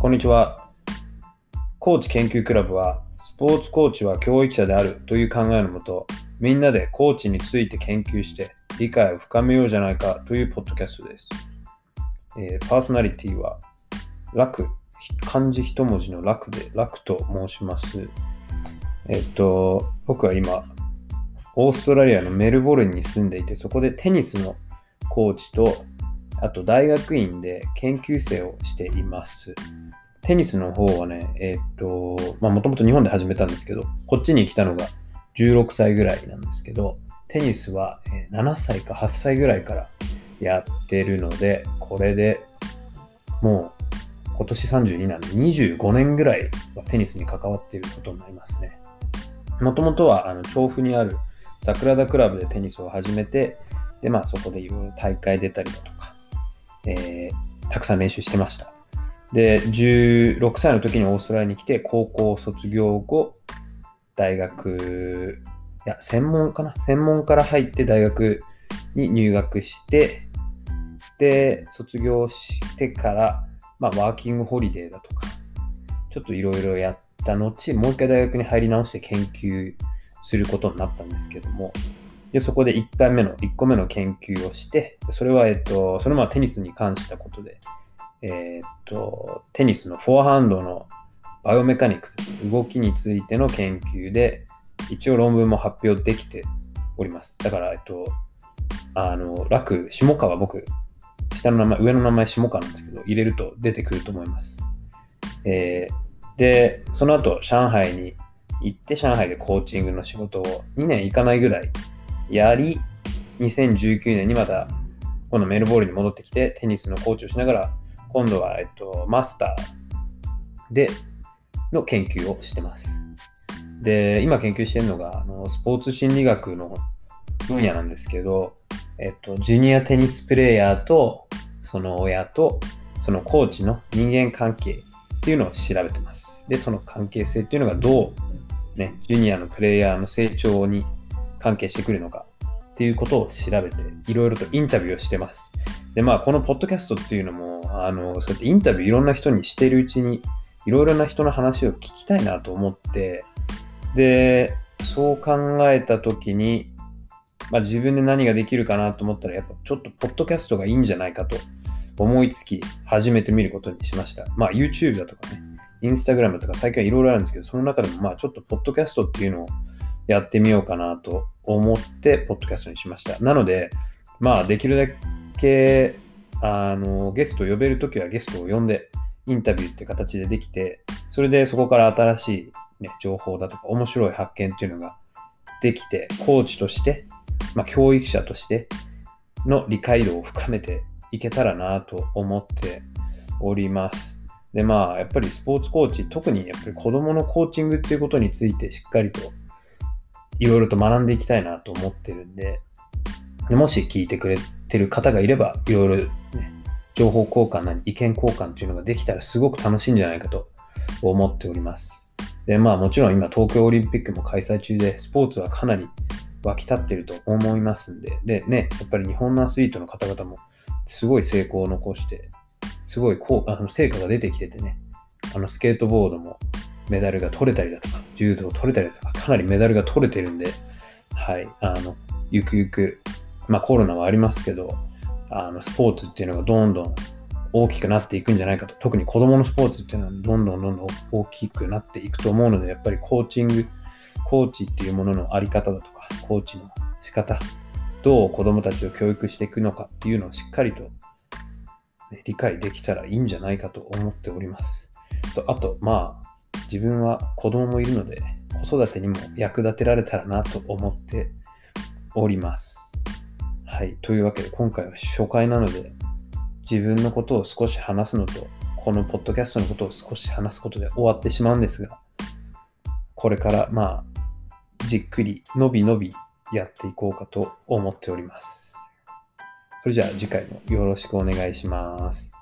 こんにちは。コーチ研究クラブは、スポーツコーチは教育者であるという考えのもと、みんなでコーチについて研究して理解を深めようじゃないかというポッドキャストです。えー、パーソナリティは、楽、漢字一文字の楽で楽と申します。えっと、僕は今、オーストラリアのメルボルンに住んでいて、そこでテニスのコーチと、あと大学院で研究生をしています。テニスの方はね、えっと、まあもともと日本で始めたんですけど、こっちに来たのが16歳ぐらいなんですけど、テニスは7歳か8歳ぐらいからやってるので、これでもう今年32なんで25年ぐらいはテニスに関わっていることになりますね。もともとはあの調布にある桜田クラブでテニスを始めて、で、まあそこでいろいろ大会出たりだとか、えー、たくさん練習してました。で、16歳の時にオーストラリアに来て、高校卒業後、大学、いや、専門かな？専門から入って大学に入学して、で、卒業してから、まあ、ワーキングホリデーだとか、ちょっといろいろやった後、もう一回大学に入り直して研究することになったんですけども、で、そこで1回目の、1個目の研究をして、それは、えっと、それはテニスに関したことで、えー、っと、テニスのフォアハンドのバイオメカニクス、動きについての研究で、一応論文も発表できております。だから、えっと、あの、楽、下川、僕、下の名前、上の名前下川なんですけど、入れると出てくると思います。えー、で、その後、上海に行って、上海でコーチングの仕事を2年いかないぐらいやり、2019年にまた、このメルボールに戻ってきて、テニスのコーチをしながら、今度は、えっと、マスターでの研究をしてます。で、今研究してるのが、あのスポーツ心理学の分野なんですけど、えっと、ジュニアテニスプレーヤーと、その親と、そのコーチの人間関係っていうのを調べてます。で、その関係性っていうのがどう、ね、ジュニアのプレイヤーの成長に関係してくるのかっていうことを調べて、いろいろとインタビューをしてます。で、まあ、このポッドキャストっていうのも、あの、そうやってインタビューいろんな人にしてるうちに、いろいろな人の話を聞きたいなと思って、で、そう考えたときに、まあ、自分で何ができるかなと思ったら、やっぱちょっとポッドキャストがいいんじゃないかと思いつき、始めてみることにしました。まあ、YouTube だとかね、Instagram とか最近はいろいろあるんですけど、その中でもまあちょっとポッドキャストっていうのをやってみようかなと思って、ポッドキャストにしました。なので、まあ、できるだけあのゲストを呼べるときはゲストを呼んでインタビューって形でできて、それでそこから新しい、ね、情報だとか面白い発見っていうのができて、コーチとして、まあ、教育者としての理解度を深めていけたらなと思っております。で、まあ、やっぱりスポーツコーチ、特にやっぱり子供のコーチングっていうことについてしっかりといろいろと学んでいきたいなと思ってるんで、でもし聞いてくれてる方がいれば、いろいろね、情報交換なり意見交換っていうのができたらすごく楽しいんじゃないかと思っております。で、まあもちろん今東京オリンピックも開催中で、スポーツはかなり沸き立ってると思いますんで、でね、やっぱり日本のアスリートの方々もすごい成功を残して、すごいこうあの成果が出てきててね、あのスケートボードもメダルが取れたりだとか、柔道取れたりだとか、かなりメダルが取れてるんで、はい、あの、ゆくゆくまあコロナはありますけど、あのスポーツっていうのがどんどん大きくなっていくんじゃないかと。特に子供のスポーツっていうのはどんどんどんどん大きくなっていくと思うので、やっぱりコーチング、コーチっていうもののあり方だとか、コーチの仕方、どう子供たちを教育していくのかっていうのをしっかりと、ね、理解できたらいいんじゃないかと思っております。とあと、まあ、自分は子供もいるので、子育てにも役立てられたらなと思っております。はい。というわけで、今回は初回なので、自分のことを少し話すのと、このポッドキャストのことを少し話すことで終わってしまうんですが、これからまあ、じっくり、のびのびやっていこうかと思っております。それじゃあ次回もよろしくお願いします。